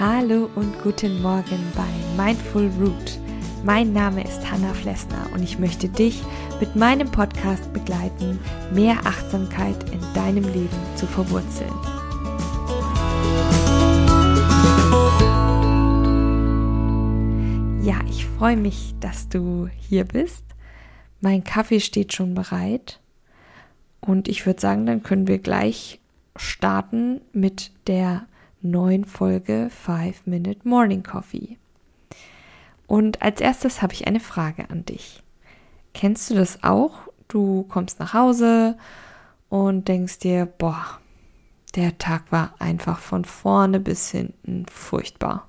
Hallo und guten Morgen bei Mindful Root. Mein Name ist Hanna Flessner und ich möchte dich mit meinem Podcast begleiten, mehr Achtsamkeit in deinem Leben zu verwurzeln. Ja, ich freue mich, dass du hier bist. Mein Kaffee steht schon bereit und ich würde sagen, dann können wir gleich starten mit der neuen Folge 5 Minute Morning Coffee. Und als erstes habe ich eine Frage an dich. Kennst du das auch? Du kommst nach Hause und denkst dir, boah, der Tag war einfach von vorne bis hinten furchtbar.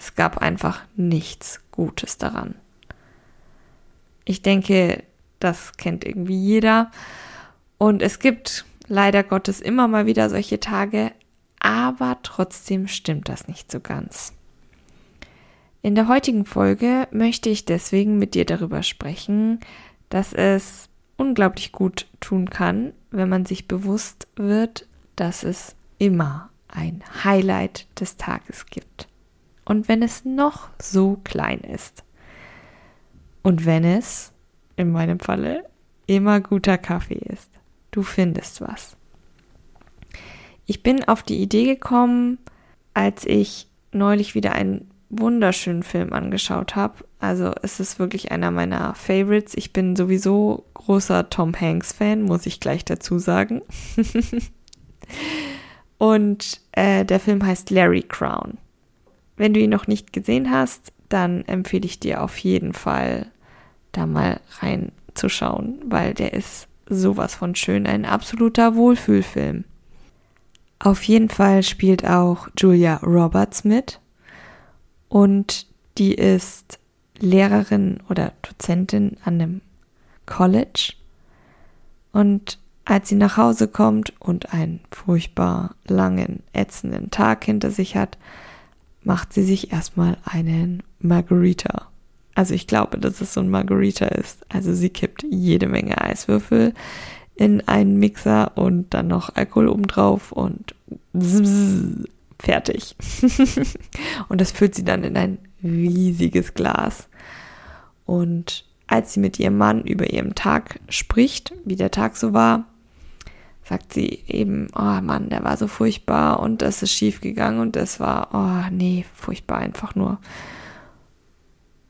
Es gab einfach nichts Gutes daran. Ich denke, das kennt irgendwie jeder. Und es gibt leider Gottes immer mal wieder solche Tage, aber trotzdem stimmt das nicht so ganz. In der heutigen Folge möchte ich deswegen mit dir darüber sprechen, dass es unglaublich gut tun kann, wenn man sich bewusst wird, dass es immer ein Highlight des Tages gibt. Und wenn es noch so klein ist. Und wenn es, in meinem Falle, immer guter Kaffee ist. Du findest was. Ich bin auf die Idee gekommen, als ich neulich wieder einen wunderschönen Film angeschaut habe. Also es ist wirklich einer meiner Favorites. Ich bin sowieso großer Tom Hanks Fan, muss ich gleich dazu sagen. Und äh, der Film heißt Larry Crown. Wenn du ihn noch nicht gesehen hast, dann empfehle ich dir auf jeden Fall, da mal reinzuschauen, weil der ist sowas von schön, ein absoluter Wohlfühlfilm. Auf jeden Fall spielt auch Julia Roberts mit und die ist Lehrerin oder Dozentin an einem College. Und als sie nach Hause kommt und einen furchtbar langen, ätzenden Tag hinter sich hat, macht sie sich erstmal einen Margarita. Also ich glaube, dass es so ein Margarita ist. Also sie kippt jede Menge Eiswürfel in einen Mixer und dann noch Alkohol obendrauf und fertig. und das füllt sie dann in ein riesiges Glas. Und als sie mit ihrem Mann über ihren Tag spricht, wie der Tag so war, sagt sie eben, oh Mann, der war so furchtbar und das ist schief gegangen und das war, oh nee, furchtbar einfach nur.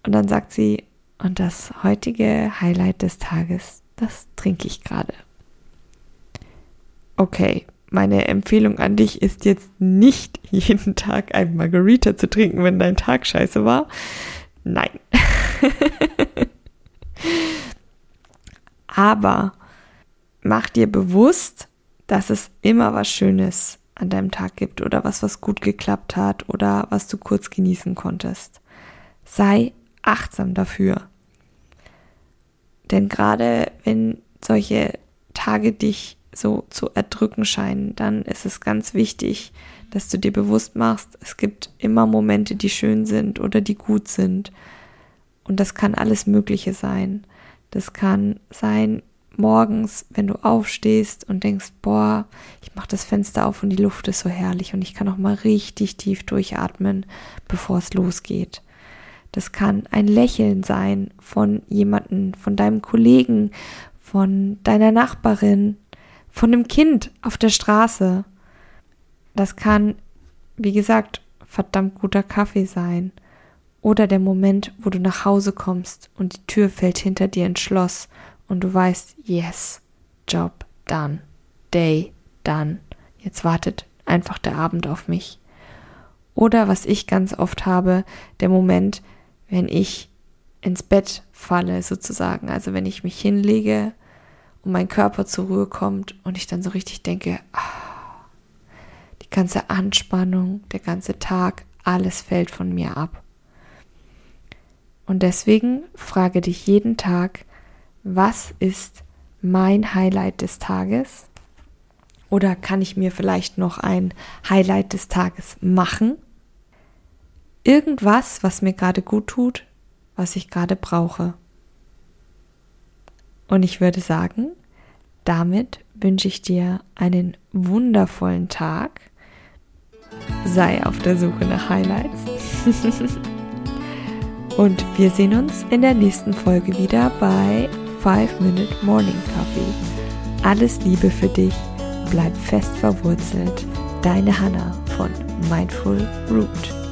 Und dann sagt sie, und das heutige Highlight des Tages, das trinke ich gerade okay, meine Empfehlung an dich ist jetzt nicht jeden Tag ein Margarita zu trinken, wenn dein Tag scheiße war. Nein. Aber mach dir bewusst, dass es immer was Schönes an deinem Tag gibt oder was, was gut geklappt hat oder was du kurz genießen konntest. Sei achtsam dafür. Denn gerade wenn solche Tage dich so zu erdrücken scheinen, dann ist es ganz wichtig, dass du dir bewusst machst, es gibt immer Momente, die schön sind oder die gut sind. Und das kann alles Mögliche sein. Das kann sein morgens, wenn du aufstehst und denkst, boah, ich mache das Fenster auf und die Luft ist so herrlich und ich kann auch mal richtig tief durchatmen, bevor es losgeht. Das kann ein Lächeln sein von jemanden, von deinem Kollegen, von deiner Nachbarin, von einem Kind auf der Straße. Das kann, wie gesagt, verdammt guter Kaffee sein. Oder der Moment, wo du nach Hause kommst und die Tür fällt hinter dir ins Schloss und du weißt, yes, Job done, day done. Jetzt wartet einfach der Abend auf mich. Oder was ich ganz oft habe, der Moment, wenn ich ins Bett falle sozusagen, also wenn ich mich hinlege und mein Körper zur Ruhe kommt und ich dann so richtig denke, ah, die ganze Anspannung, der ganze Tag, alles fällt von mir ab. Und deswegen frage dich jeden Tag, was ist mein Highlight des Tages? Oder kann ich mir vielleicht noch ein Highlight des Tages machen? Irgendwas, was mir gerade gut tut, was ich gerade brauche. Und ich würde sagen, damit wünsche ich dir einen wundervollen Tag. Sei auf der Suche nach Highlights. Und wir sehen uns in der nächsten Folge wieder bei 5 Minute Morning Coffee. Alles Liebe für dich, bleib fest verwurzelt. Deine Hanna von Mindful Root.